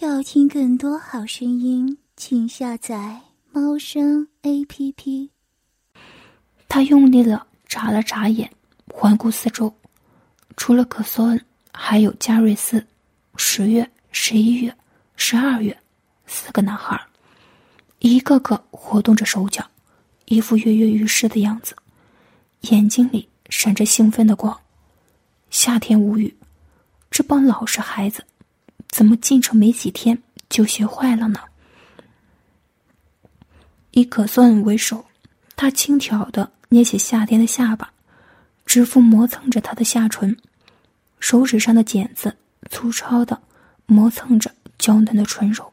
要听更多好声音，请下载猫声 A P P。他用力的眨了眨眼，环顾四周，除了可索恩，还有加瑞斯。十月、十一月、十二月，四个男孩，一个个活动着手脚，一副跃跃欲试的样子，眼睛里闪着兴奋的光。夏天无语，这帮老实孩子。怎么进城没几天就学坏了呢？以可算为首，他轻佻的捏起夏天的下巴，指腹磨蹭着他的下唇，手指上的茧子粗糙的磨蹭着娇嫩的唇肉，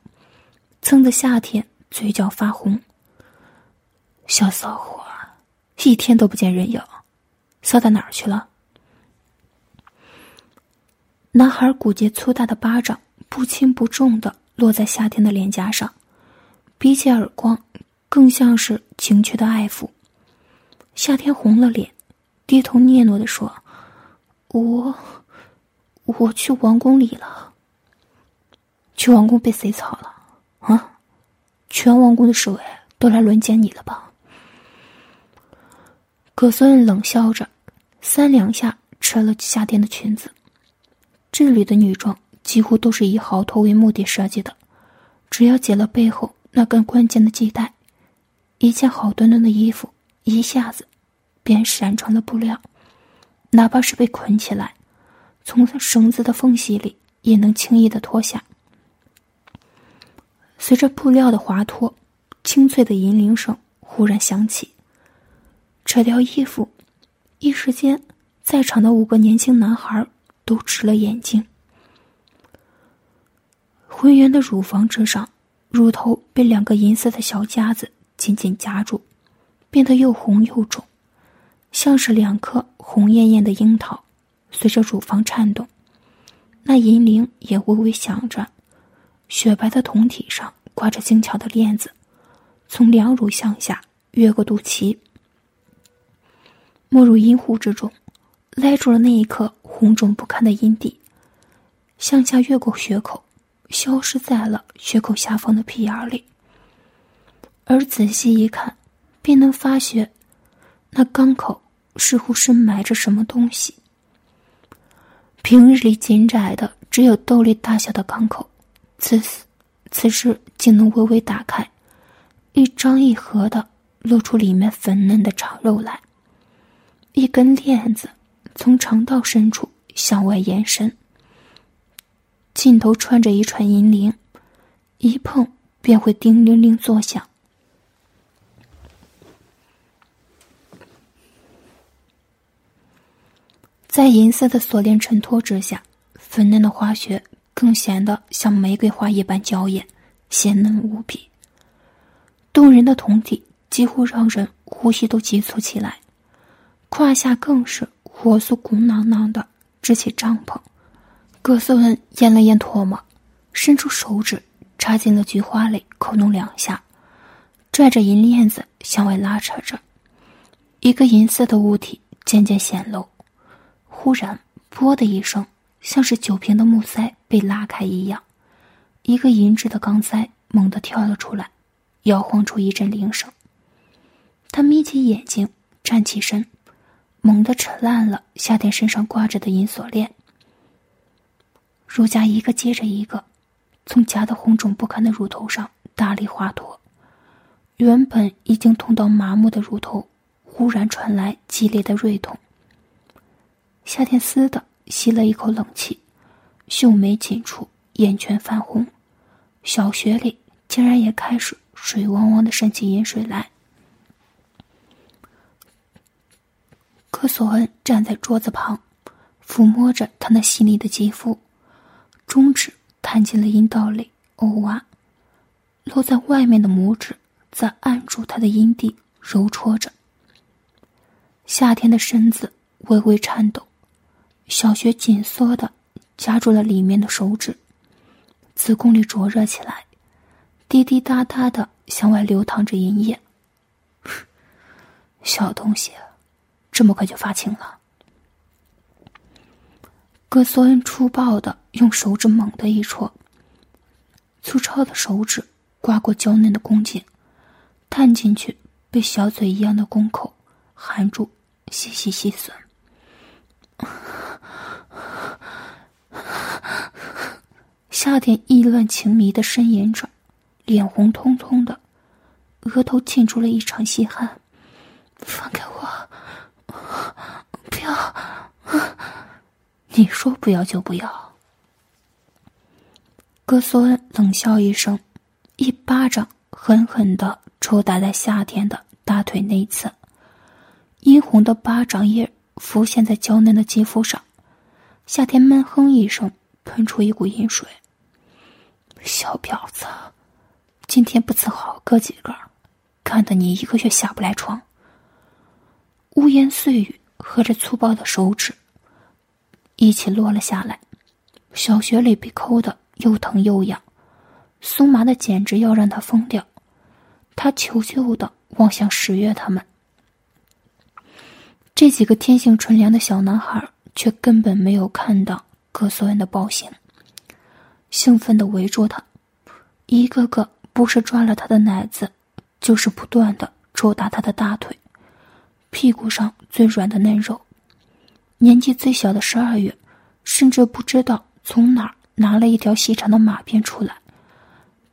蹭得夏天嘴角发红。小骚货，一天都不见人影，骚到哪儿去了？男孩骨节粗大的巴掌。不轻不重的落在夏天的脸颊上，比起耳光，更像是情趣的爱抚。夏天红了脸，低头嗫嚅的说：“我，我去王宫里了。去王宫被谁操了？啊？全王宫的侍卫都来轮奸你了吧？”葛森冷笑着，三两下扯了夏天的裙子。这里的女装。几乎都是以逃脱为目的设计的，只要解了背后那根关键的系带，一件好端端的衣服一下子便闪成了布料，哪怕是被捆起来，从绳子的缝隙里也能轻易的脱下。随着布料的滑脱，清脆的银铃声忽然响起，扯掉衣服，一时间，在场的五个年轻男孩都直了眼睛。浑圆的乳房之上，乳头被两个银色的小夹子紧紧夹住，变得又红又肿，像是两颗红艳艳的樱桃。随着乳房颤动，那银铃也微微响着。雪白的胴体上挂着精巧的链子，从两乳向下越过肚脐，没入阴户之中，勒住了那一颗红肿不堪的阴蒂，向下越过血口。消失在了血口下方的屁眼里，而仔细一看，便能发觉，那肛口似乎深埋着什么东西。平日里紧窄的只有豆粒大小的肛口，此此时竟能微微打开，一张一合的露出里面粉嫩的肠肉来。一根链子从肠道深处向外延伸。尽头穿着一串银铃，一碰便会叮铃铃作响。在银色的锁链衬托之下，粉嫩的花穴更显得像玫瑰花一般娇艳、鲜嫩无比。动人的酮体几乎让人呼吸都急促起来，胯下更是火速鼓囊囊的支起帐篷。葛瑟文咽了咽唾沫，伸出手指插进了菊花里，扣弄两下，拽着银链子向外拉扯着。一个银色的物体渐渐显露。忽然，啵的一声，像是酒瓶的木塞被拉开一样，一个银质的钢塞猛地跳了出来，摇晃出一阵铃声。他眯起眼睛，站起身，猛地扯烂了夏天身上挂着的银锁链。乳痂一个接着一个，从夹得红肿不堪的乳头上大力滑脱，原本已经痛到麻木的乳头，忽然传来激烈的锐痛。夏天嘶的吸了一口冷气，秀眉紧蹙，眼圈泛红，小穴里竟然也开始水汪汪的渗起饮水来。科索恩站在桌子旁，抚摸着他那细腻的肌肤。中指探进了阴道里，哦哇！露在外面的拇指在按住他的阴蒂，揉搓着。夏天的身子微微颤抖，小穴紧缩的夹住了里面的手指，子宫里灼热起来，滴滴答答的向外流淌着银液。小东西，这么快就发情了？格索恩粗暴的用手指猛地一戳，粗糙的手指刮过娇嫩的宫颈，探进去，被小嘴一样的宫口含住，细细细吮。夏天意乱情迷的呻吟着，脸红彤彤的，额头沁出了一场细汗。放开我！不要！你说不要就不要。格索恩冷笑一声，一巴掌狠狠的抽打在夏天的大腿内侧，殷红的巴掌印浮现在娇嫩的肌肤上。夏天闷哼一声，喷出一股阴水。小婊子，今天不伺候哥几个，干得你一个月下不来床。污言碎语和着粗暴的手指一起落了下来，小雪里被抠的又疼又痒，松麻的简直要让他疯掉。他求救的望向十月他们，这几个天性纯良的小男孩却根本没有看到葛索恩的暴行。兴奋的围住他，一个个不是抓了他的奶子，就是不断的抽打他的大腿、屁股上最软的嫩肉。年纪最小的十二月，甚至不知道从哪儿拿了一条细长的马鞭出来，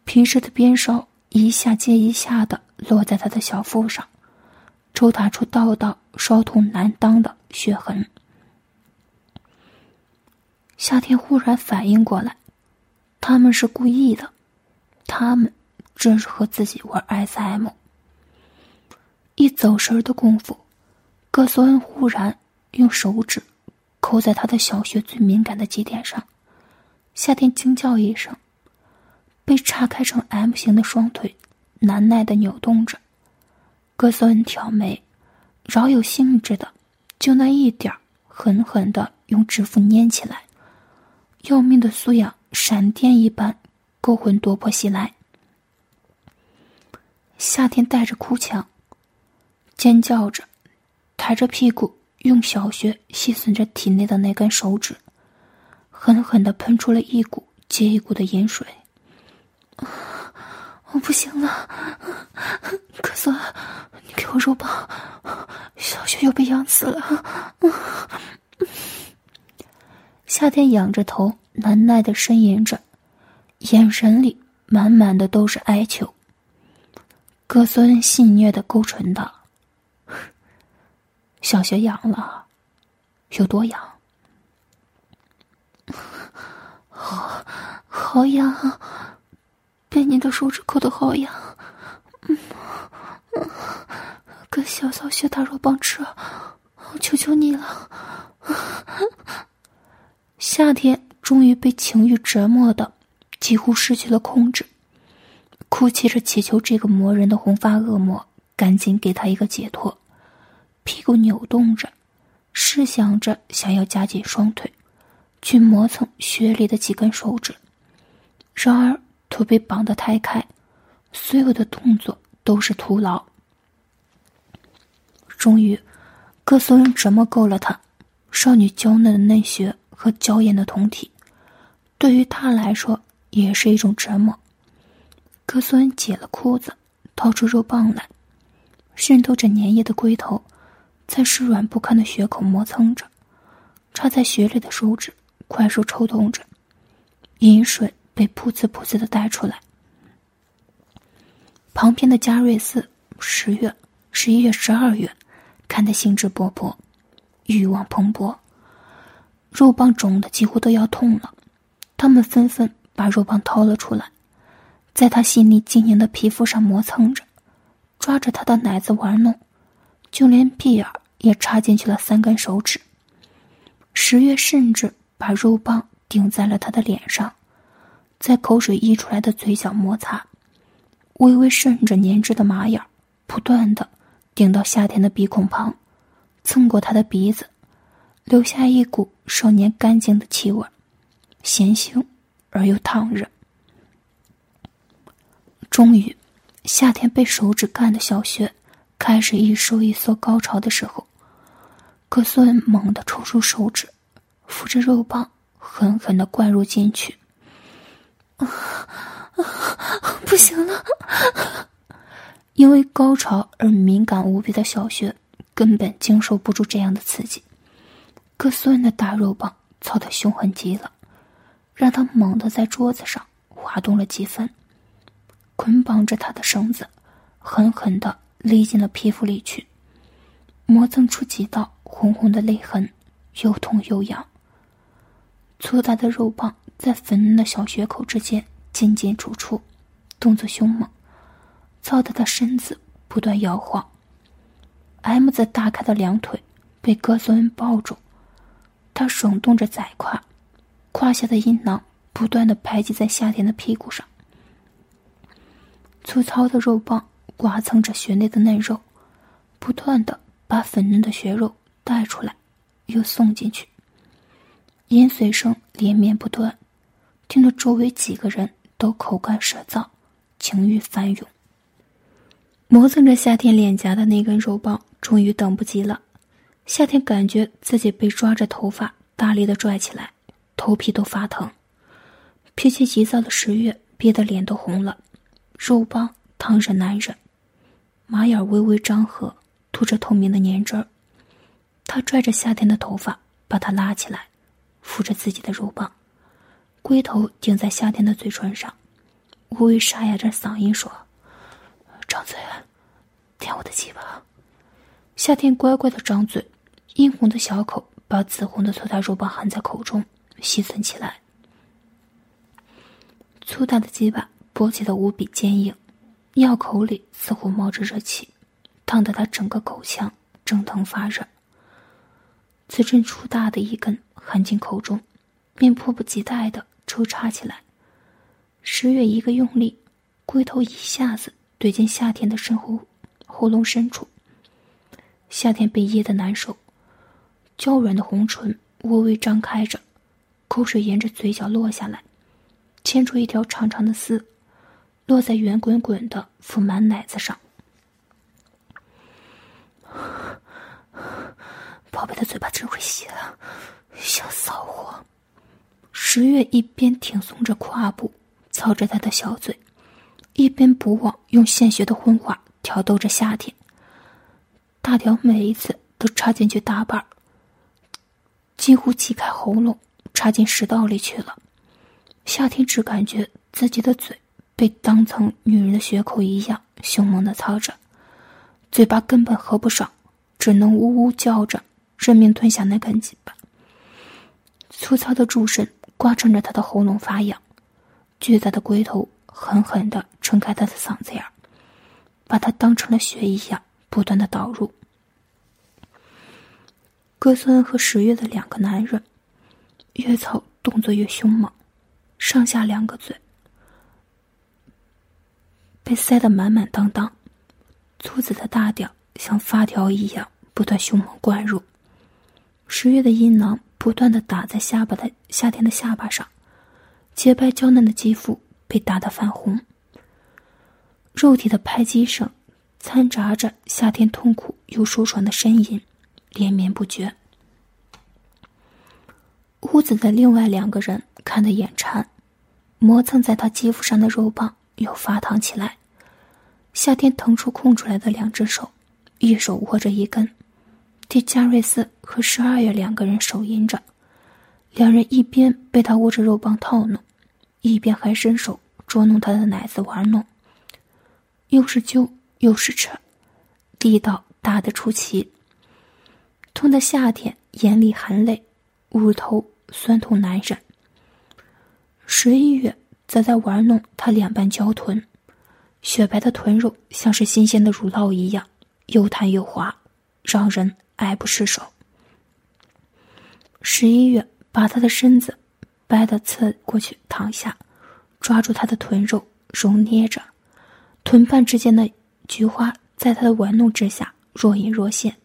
皮质的鞭梢一下接一下的落在他的小腹上，抽打出道道烧痛难当的血痕。夏天忽然反应过来。他们是故意的，他们这是和自己玩 SM。一走神的功夫，葛索恩忽然用手指抠在他的小穴最敏感的节点上，夏天惊叫一声，被叉开成 M 型的双腿难耐的扭动着。葛索恩挑眉，饶有兴致的就那一点，狠狠的用指腹粘起来，要命的苏痒。闪电一般，勾魂夺魄袭来。夏天带着哭腔，尖叫着，抬着屁股，用小穴细吮着体内的那根手指，狠狠的喷出了一股接一股的盐水。我不行了，可索，你给我肉棒，小雪又被养死了。夏天仰着头。难耐的呻吟着，眼神里满满的都是哀求。哥孙戏谑的勾唇道：“小雪痒了，有多痒？好，好痒，被你的手指抠的好痒。嗯，跟小骚学大肉棒吃，我求求你了。”夏天。终于被情欲折磨的几乎失去了控制，哭泣着祈求这个魔人的红发恶魔赶紧给他一个解脱，屁股扭动着，试想着想要夹紧双腿，去磨蹭血里的几根手指，然而腿被绑得太开，所有的动作都是徒劳。终于，葛索恩折磨够了他少女娇嫩的嫩穴和娇艳的酮体。对于他来说，也是一种折磨。格索恩解了裤子，掏出肉棒来，渗透着粘液的龟头，在湿软不堪的血口磨蹭着，插在血里的手指快速抽动着，饮水被噗呲噗呲的带出来。旁边的加瑞斯，十月、十一月、十二月，看得兴致勃勃，欲望蓬勃，肉棒肿的几乎都要痛了。他们纷纷把肉棒掏了出来，在他细腻晶莹的皮肤上磨蹭着，抓着他的奶子玩弄，就连屁眼也插进去了三根手指。十月甚至把肉棒顶在了他的脸上，在口水溢出来的嘴角摩擦，微微渗着粘汁的麻眼不断的顶到夏天的鼻孔旁，蹭过他的鼻子，留下一股少年干净的气味。咸腥而又烫热。终于，夏天被手指干的小穴开始一收一缩高潮的时候，葛索恩猛地抽出手指，扶着肉棒狠狠的灌入进去。啊啊！不行了！因为高潮而敏感无比的小雪，根本经受不住这样的刺激。哥斯恩的大肉棒操得凶狠极了，让他猛地在桌子上滑动了几分，捆绑着他的绳子，狠狠地勒进了皮肤里去，磨蹭出几道红红的泪痕，又痛又痒。粗大的肉棒在粉嫩的小血口之间进进出出，动作凶猛，操得他身子不断摇晃。M 字大开的两腿被格索恩抱住。他耸动着窄胯，胯下的阴囊不断的排挤在夏天的屁股上。粗糙的肉棒刮蹭着血内的嫩肉，不断的把粉嫩的血肉带出来，又送进去。饮水声连绵不断，听得周围几个人都口干舌燥，情欲翻涌。磨蹭着夏天脸颊的那根肉棒终于等不及了。夏天感觉自己被抓着头发大力的拽起来，头皮都发疼。脾气急躁的十月憋得脸都红了，肉棒烫着难忍，马眼微微张合，吐着透明的粘汁儿。他拽着夏天的头发，把他拉起来，扶着自己的肉棒，龟头顶在夏天的嘴唇上，微微沙哑着嗓音说：“张嘴，舔我的鸡巴。”夏天乖乖的张嘴。殷红的小口把紫红的粗大肉棒含在口中，吸吮起来。粗大的鸡巴勃起的无比坚硬，尿口里似乎冒着热气，烫得他整个口腔蒸腾发热。此阵粗大的一根含进口中，便迫不及待的抽插起来。十月一个用力，龟头一下子怼进夏天的身后喉咙深处。夏天被噎得难受。娇软的红唇微微张开着，口水沿着嘴角落下来，牵出一条长长的丝，落在圆滚滚的覆满奶子上。宝贝的嘴巴真会吸啊，小骚货！十月一边挺松着胯部，操着他的小嘴，一边不忘用鲜血的荤话挑逗着夏天。大条每一次都插进去大半儿。几乎挤开喉咙，插进食道里去了。夏天只感觉自己的嘴被当成女人的血口一样凶猛的操着，嘴巴根本合不上，只能呜呜叫着，认命吞下那根鸡巴。粗糙的柱身刮蹭着他的喉咙发痒，巨大的龟头狠狠地撑开他的嗓子眼，把他当成了血一样不断的导入。格孙和十月的两个男人，越操动作越凶猛，上下两个嘴被塞得满满当当，粗子的大屌像发条一样不断凶猛灌入，十月的阴囊不断的打在下巴的夏天的下巴上，洁白娇嫩的肌肤被打得泛红，肉体的拍击声掺杂着夏天痛苦又舒爽的呻吟。连绵不绝。屋子的另外两个人看得眼馋，磨蹭在他肌肤上的肉棒又发烫起来。夏天腾出空出来的两只手，一手握着一根，替加瑞斯和十二月两个人手淫着。两人一边被他握着肉棒套弄，一边还伸手捉弄他的奶子玩弄，又是揪又是扯，力道大得出奇。痛的夏天眼里含泪，乳头酸痛难忍。十一月则在玩弄他两瓣娇臀，雪白的臀肉像是新鲜的乳酪一样，又弹又滑，让人爱不释手。十一月把他的身子掰得侧过去躺下，抓住他的臀肉揉捏着，臀瓣之间的菊花在他的玩弄之下若隐若现。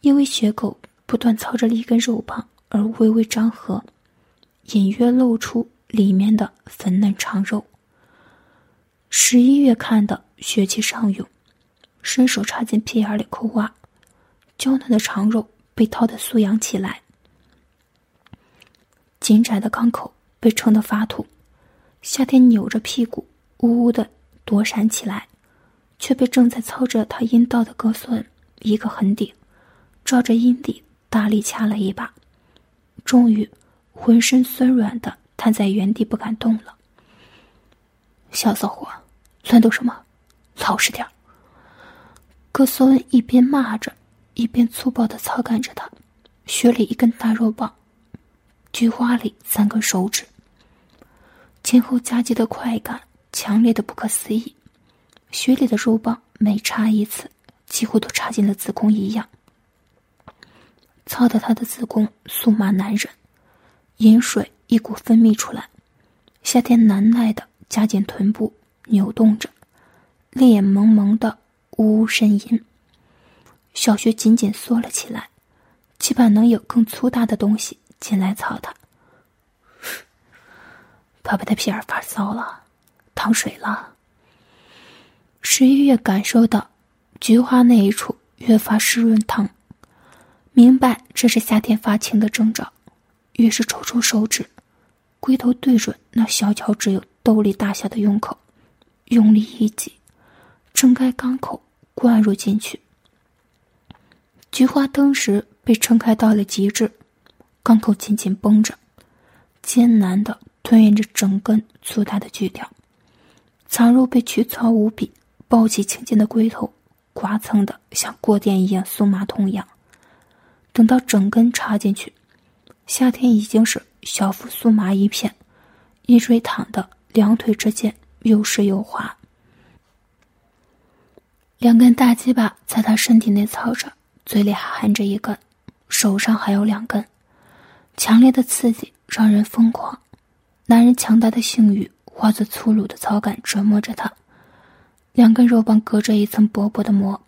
因为雪狗不断操着一根肉棒而微微张合，隐约露出里面的粉嫩长肉。十一月看的血气上涌，伸手插进屁眼里抠挖，娇嫩的长肉被掏得酥痒起来，紧窄的肛口被撑得发痛。夏天扭着屁股呜呜的躲闪起来，却被正在操着他阴道的哥斯恩一个狠顶，照着阴蒂大力掐了一把，终于浑身酸软的瘫在原地不敢动了。小骚货，乱动什么？老实点儿！哥斯恩一边骂着，一边粗暴的操干着他，血里一根大肉棒，菊花里三根手指，前后夹击的快感强烈的不可思议，血里的肉棒每插一次，几乎都插进了子宫一样，操得他的子宫酥麻难忍，饮水一股分泌出来，夏天难耐的夹紧臀部扭动着，泪眼蒙蒙的。呜呜呻吟，小穴紧紧缩了起来，期盼能有更粗大的东西进来操他。爸爸的屁眼发骚了，淌水了。十一月感受到菊花那一处越发湿润烫，明白这是夏天发情的征兆，于是抽出手指，龟头对准那小巧只有豆粒大小的胸口，用力一挤，撑开肛口。灌入进去，菊花当时被撑开到了极致，肛口紧紧绷着，艰难的吞咽着整根粗大的锯条，藏入被曲槽无比、暴起青筋的龟头，刮蹭的像过电一样酥麻痛痒。等到整根插进去，夏天已经是小腹酥麻一片，一椎躺的两腿之间又湿又滑。两根大鸡巴在他身体内操着，嘴里还含着一根，手上还有两根，强烈的刺激让人疯狂。男人强大的性欲化作粗鲁的操感折磨着他，两根肉棒隔着一层薄薄的膜，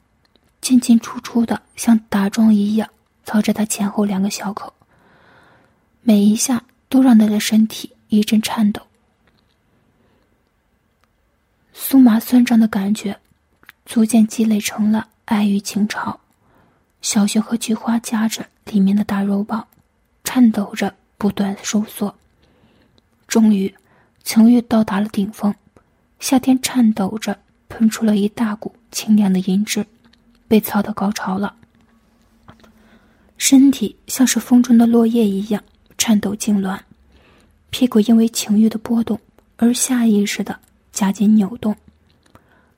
进进出出的像打桩一样操着他前后两个小口，每一下都让他的身体一阵颤抖，酥麻酸胀的感觉。逐渐积累成了爱与情潮，小雪和菊花夹着里面的大肉棒，颤抖着不断收缩。终于，情欲到达了顶峰，夏天颤抖着喷出了一大股清凉的阴汁，被操到高潮了。身体像是风中的落叶一样颤抖痉挛，屁股因为情欲的波动而下意识的夹紧扭动。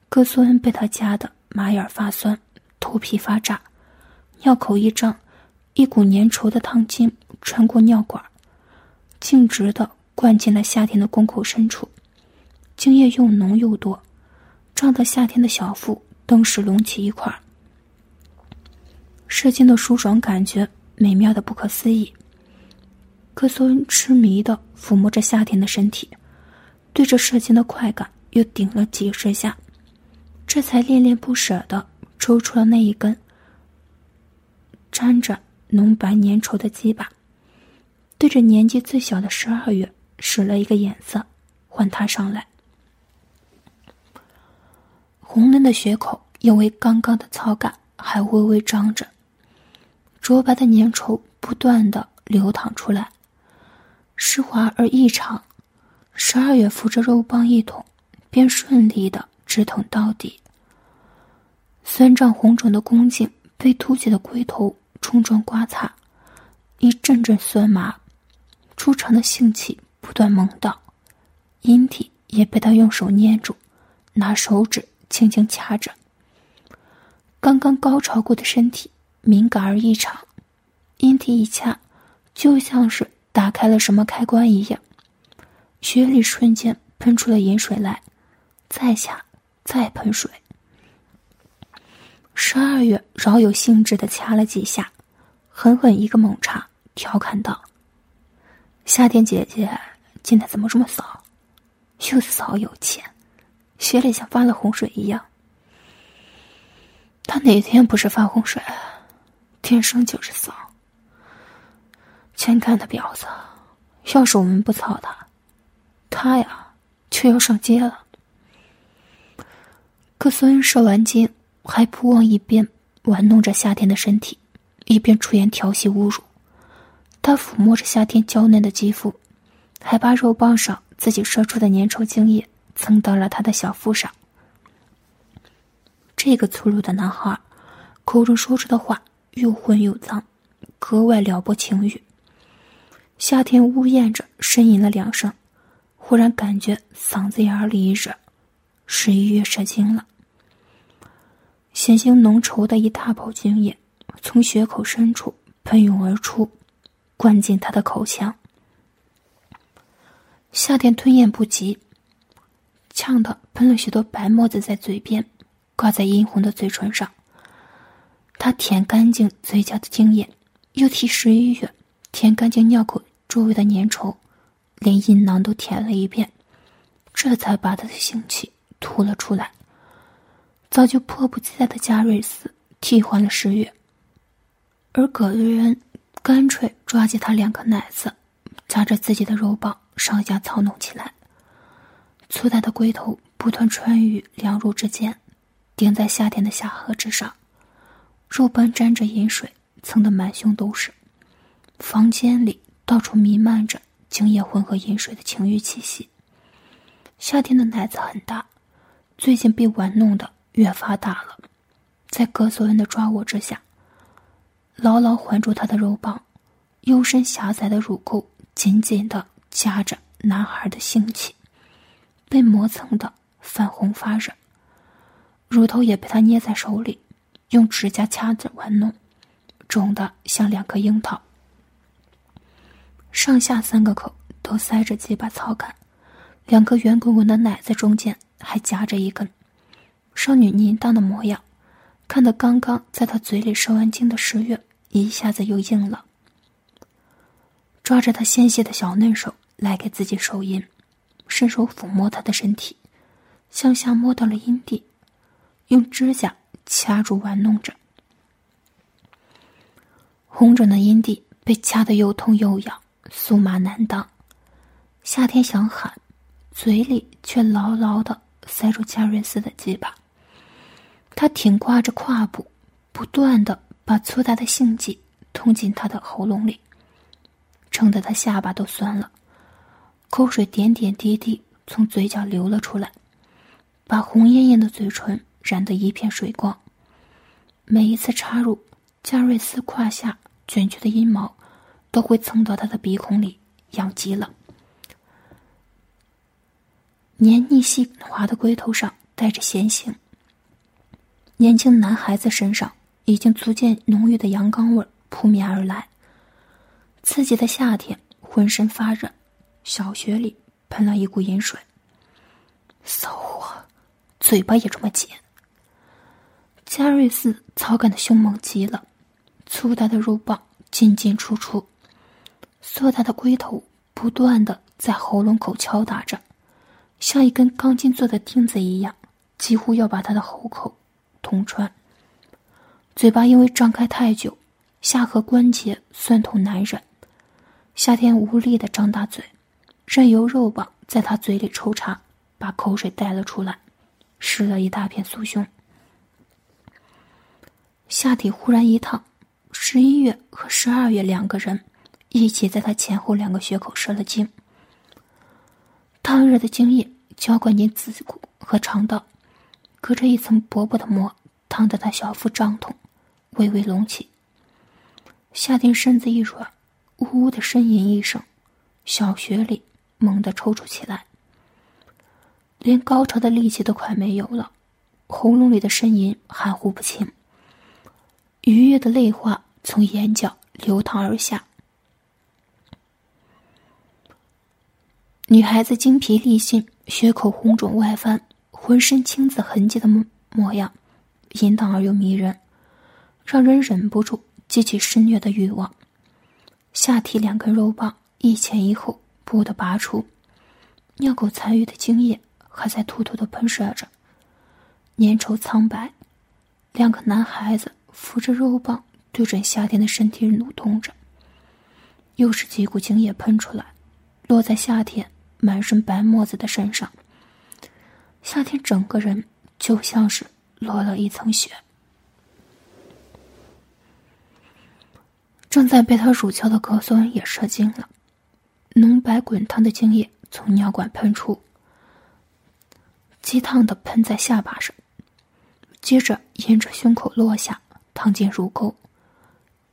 哥苏恩被他夹得马眼发酸，头皮发炸，尿口一张，一股粘稠的汤精穿过尿管，径直的灌进了夏天的宫口深处，精液又浓又多，胀得夏天的小腹顿时隆起一块。射精的舒爽感觉美妙的不可思议。哥苏恩痴迷的抚摸着夏天的身体，对着射精的快感又顶了几十下。这才恋恋不舍的抽出了那一根沾着浓白粘稠的鸡巴，对着年纪最小的十二月使了一个眼色，唤他上来。红嫩的血口因为刚刚的操感还微微张着，浊白的粘稠不断的流淌出来，湿滑而异常。十二月扶着肉棒一捅，便顺利的。直捅到底，酸胀红肿的宫颈被凸起的龟头冲撞刮擦，一阵阵酸麻，出场的性气不断猛荡，阴体也被他用手捏住，拿手指轻轻掐着。刚刚高潮过的身体敏感而异常，阴体一掐，就像是打开了什么开关一样，血里瞬间喷出了盐水来，再掐。再喷水。十二月饶有兴致的掐了几下，狠狠一个猛插，调侃道：“夏天姐姐今天怎么这么骚？又骚又欠，血里像发了洪水一样。他哪天不是发洪水？天生就是骚。欠干的婊子，要是我们不操他，他呀就要上街了。”可孙恩射完精，还不忘一边玩弄着夏天的身体，一边出言调戏侮辱。他抚摸着夏天娇嫩的肌肤，还把肉棒上自己射出的粘稠精液蹭到了他的小腹上。这个粗鲁的男孩，口中说出的话又混又脏，格外撩拨情欲。夏天呜咽着呻吟了两声，忽然感觉嗓子眼里一热，十一月射精了。鲜腥浓稠的一大泡精液从血口深处喷涌而出，灌进他的口腔。夏天吞咽不及，呛得喷了许多白沫子在嘴边，挂在殷红的嘴唇上。他舔干净嘴角的精液，又替十一月舔干净尿口周围的粘稠，连阴囊都舔了一遍，这才把他的性气吐了出来。早就迫不及待的加瑞斯替换了十月，而葛瑞恩干脆抓起他两颗奶子，夹着自己的肉棒上下操弄起来。粗大的龟头不断穿于两乳之间，顶在夏天的下颌之上，肉棒沾着饮水，蹭得满胸都是。房间里到处弥漫着精液混合饮水的情欲气息。夏天的奶子很大，最近被玩弄的。越发大了，在格索恩的抓握之下，牢牢环住他的肉棒，幽深狭窄的乳沟紧紧的夹着男孩的性器，被磨蹭的泛红发热，乳头也被他捏在手里，用指甲掐着玩弄，肿的像两颗樱桃。上下三个口都塞着几把草杆，两个圆滚滚的奶子中间还夹着一根。少女淫荡的模样，看得刚刚在她嘴里受完惊的十月一下子又硬了。抓着她纤细的小嫩手来给自己手淫，伸手抚摸她的身体，向下摸到了阴蒂，用指甲掐住玩弄着。红肿的阴蒂被掐得又痛又痒，酥麻难当。夏天想喊，嘴里却牢牢的塞住加瑞斯的鸡巴。他挺挂着胯部，不断的把粗大的性器捅进他的喉咙里，撑得他下巴都酸了，口水点点滴滴从嘴角流了出来，把红艳艳的嘴唇染得一片水光。每一次插入，加瑞斯胯下卷曲的阴毛都会蹭到他的鼻孔里，痒极了。黏腻细滑的龟头上带着咸腥。年轻男孩子身上已经逐渐浓郁的阳刚味扑面而来。刺激的夏天，浑身发热，小穴里喷了一股淫水。骚货，嘴巴也这么尖。加瑞斯草感的凶猛极了，粗大的肉棒进进出出，硕大的龟头不断的在喉咙口敲打着，像一根钢筋做的钉子一样，几乎要把他的喉口。捅穿，嘴巴因为张开太久，下颌关节酸痛难忍。夏天无力的张大嘴，任由肉棒在他嘴里抽插，把口水带了出来，湿了一大片酥胸。下体忽然一烫，十一月和十二月两个人一起在他前后两个穴口射了精。烫热的精液浇灌进子骨和肠道。隔着一层薄薄的膜，烫得他小腹胀痛，微微隆起。夏天身子一软，呜呜的呻吟一声，小穴里猛地抽搐起来，连高潮的力气都快没有了，喉咙里的呻吟含糊不清，愉悦的泪花从眼角流淌而下。女孩子精疲力尽，血口红肿外翻。浑身青紫痕迹的模模样，淫荡而又迷人，让人忍不住激起施虐的欲望。下体两根肉棒一前一后不得拔出，尿垢残余的精液还在突突的喷射着，粘稠苍白。两个男孩子扶着肉棒对准夏天的身体蠕动着，又是几股精液喷出来，落在夏天满身白沫子的身上。夏天整个人就像是落了一层雪。正在被他乳敲的格索恩也射精了，浓白滚烫的精液从尿管喷出，激烫的喷在下巴上，接着沿着胸口落下，烫进乳沟，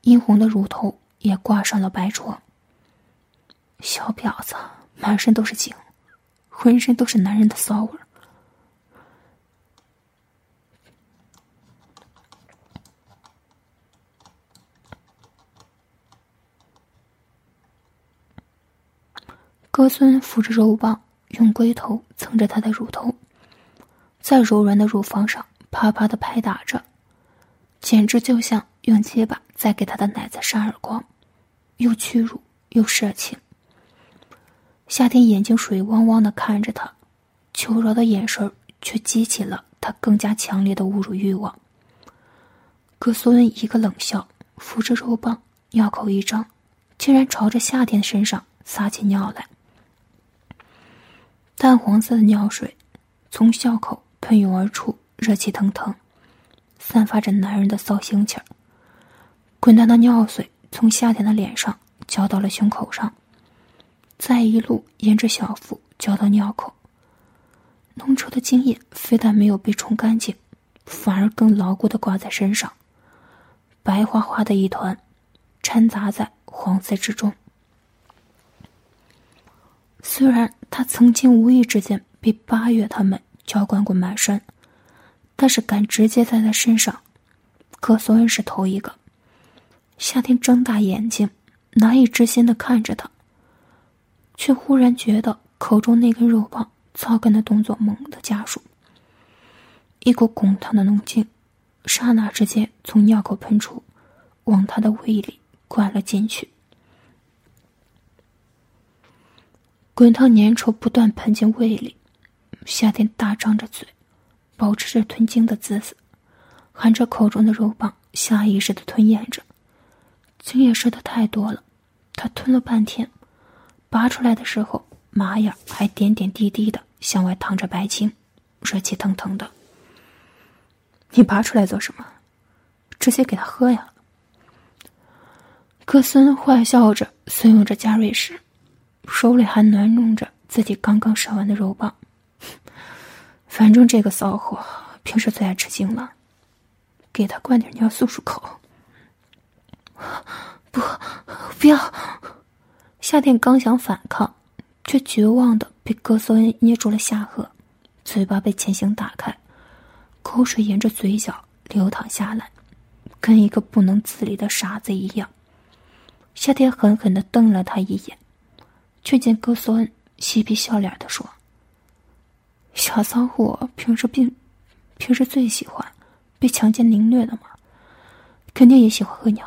殷红的乳头也挂上了白戳。小婊子，满身都是精，浑身都是男人的骚味儿。哥孙扶着肉棒，用龟头蹭着她的乳头，在柔软的乳房上啪啪的拍打着，简直就像用鸡巴在给他的奶子扇耳光，又屈辱又色情。夏天眼睛水汪汪的看着他，求饶的眼神却激起了他更加强烈的侮辱欲望。哥苏恩一个冷笑，扶着肉棒，尿口一张，竟然朝着夏天身上撒起尿来。淡黄色的尿水从笑口喷涌而出，热气腾腾，散发着男人的骚腥气儿。滚烫的尿水从夏天的脸上浇到了胸口上，再一路沿着小腹浇到尿口。浓稠的精液非但没有被冲干净，反而更牢固的挂在身上，白花花的一团，掺杂在黄色之中。虽然他曾经无意之间被八月他们浇灌过满身，但是敢直接在他身上，可索恩是头一个。夏天睁大眼睛，难以置信的看着他，却忽然觉得口中那根肉棒操干的动作猛地加速，一股滚烫的浓精，刹那之间从尿口喷出，往他的胃里灌了进去。滚烫粘稠不断喷进胃里，夏天大张着嘴，保持着吞精的姿势，含着口中的肉棒，下意识的吞咽着。精液射的太多了，他吞了半天，拔出来的时候，麻眼还点点滴滴的向外淌着白精，热气腾腾的。你拔出来做什么？直接给他喝呀！格森坏笑着怂恿着加瑞时。手里还暖弄着自己刚刚射完的肉棒，反正这个骚货平时最爱吃精了，给他灌点尿漱漱口。不，不要！夏天刚想反抗，却绝望的被哥索恩捏住了下颌，嘴巴被强行打开，口水沿着嘴角流淌下来，跟一个不能自理的傻子一样。夏天狠狠的瞪了他一眼。却见哥索恩嬉皮笑脸的说：“小骚货平时并平时最喜欢被强奸凌虐的嘛，肯定也喜欢喝尿。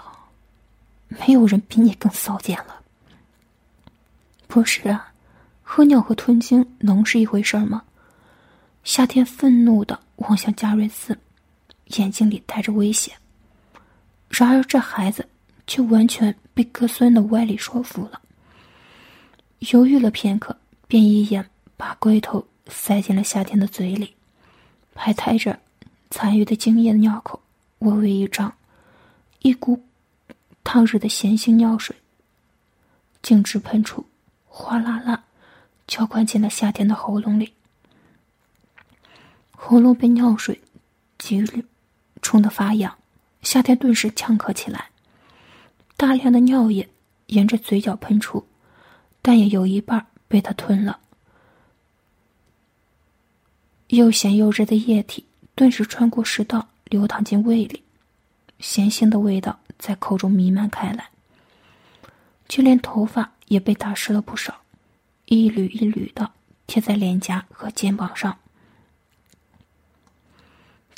没有人比你更骚贱了。不是啊，喝尿和吞精能是一回事吗？”夏天愤怒的望向加瑞斯，眼睛里带着威胁。然而这孩子却完全被格孙的歪理说服了。犹豫了片刻，便一眼把龟头塞进了夏天的嘴里，还抬着残余的精液的尿口微微一张，一股烫热的咸腥尿水径直喷出，哗啦啦浇灌进了夏天的喉咙里。喉咙被尿水激冲得发痒，夏天顿时呛咳起来，大量的尿液沿着嘴角喷出。但也有一半被他吞了，又咸又热的液体顿时穿过食道流淌进胃里，咸腥的味道在口中弥漫开来，就连头发也被打湿了不少，一缕一缕的贴在脸颊和肩膀上。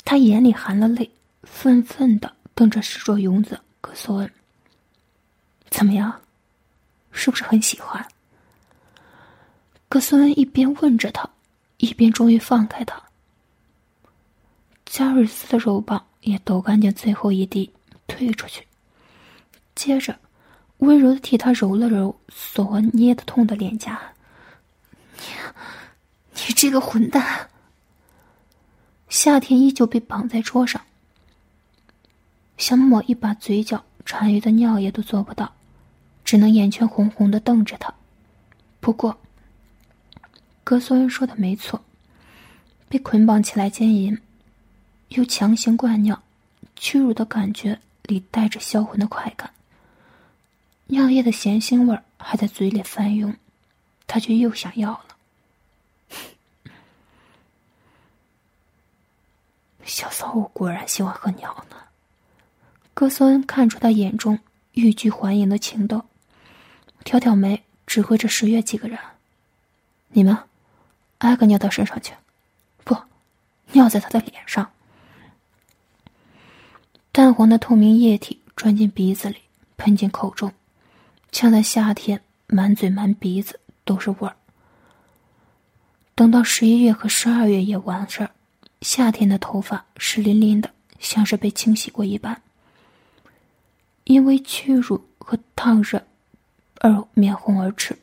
他眼里含了泪，愤愤的瞪着石卓勇子格索恩：“怎么样，是不是很喜欢？”格孙恩一边问着他，一边终于放开他。加瑞斯的肉棒也抖干净最后一滴，退出去，接着温柔的替他揉了揉所捏的痛的脸颊。你，你这个混蛋！夏天依旧被绑在桌上，想抹一把嘴角残余的尿液都做不到，只能眼圈红红的瞪着他。不过。格索恩说的没错，被捆绑起来奸淫，又强行灌尿，屈辱的感觉里带着销魂的快感。尿液的咸腥味还在嘴里翻涌，他却又想要了。小骚货果然喜欢喝尿呢。哥斯恩看出他眼中欲拒还迎的情窦，挑挑眉，指挥着十月几个人：“你们，挨个尿到身上去。”不尿在他的脸上，淡黄的透明液体钻进鼻子里，喷进口中，呛在夏天满嘴满鼻子都是味儿。等到十一月和十二月也完事儿，夏天的头发湿淋淋的，像是被清洗过一般。因为屈辱和烫热而面红耳赤，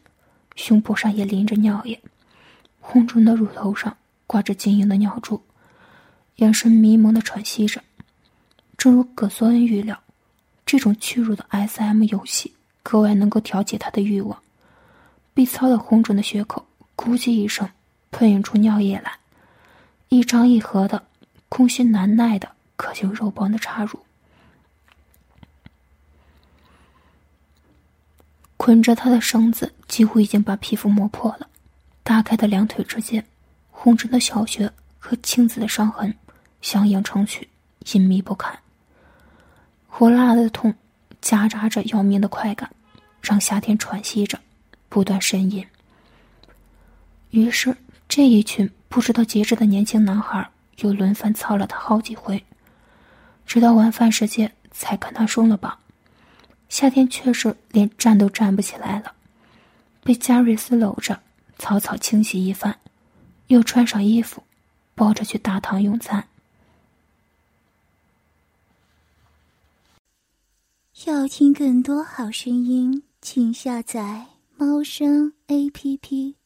胸部上也淋着尿液，红肿的乳头上挂着晶莹的尿珠。眼神迷蒙的喘息着，正如葛索恩预料，这种屈辱的 S.M 游戏格外能够挑起他的欲望。被操的红肿的血口，咕叽一声，喷涌出尿液来，一张一合的，空虚难耐的，渴求肉棒的插入。捆着他的绳子几乎已经把皮肤磨破了，大开的两腿之间，红肿的小穴和青紫的伤痕。相映成趣，隐秘不堪。火辣辣的痛夹杂着要命的快感，让夏天喘息着，不断呻吟。于是，这一群不知道节制的年轻男孩又轮番操了他好几回，直到晚饭时间才跟他松了绑。夏天却是连站都站不起来了，被加瑞斯搂着，草草清洗一番，又穿上衣服，抱着去大堂用餐。要听更多好声音，请下载猫声 A P P。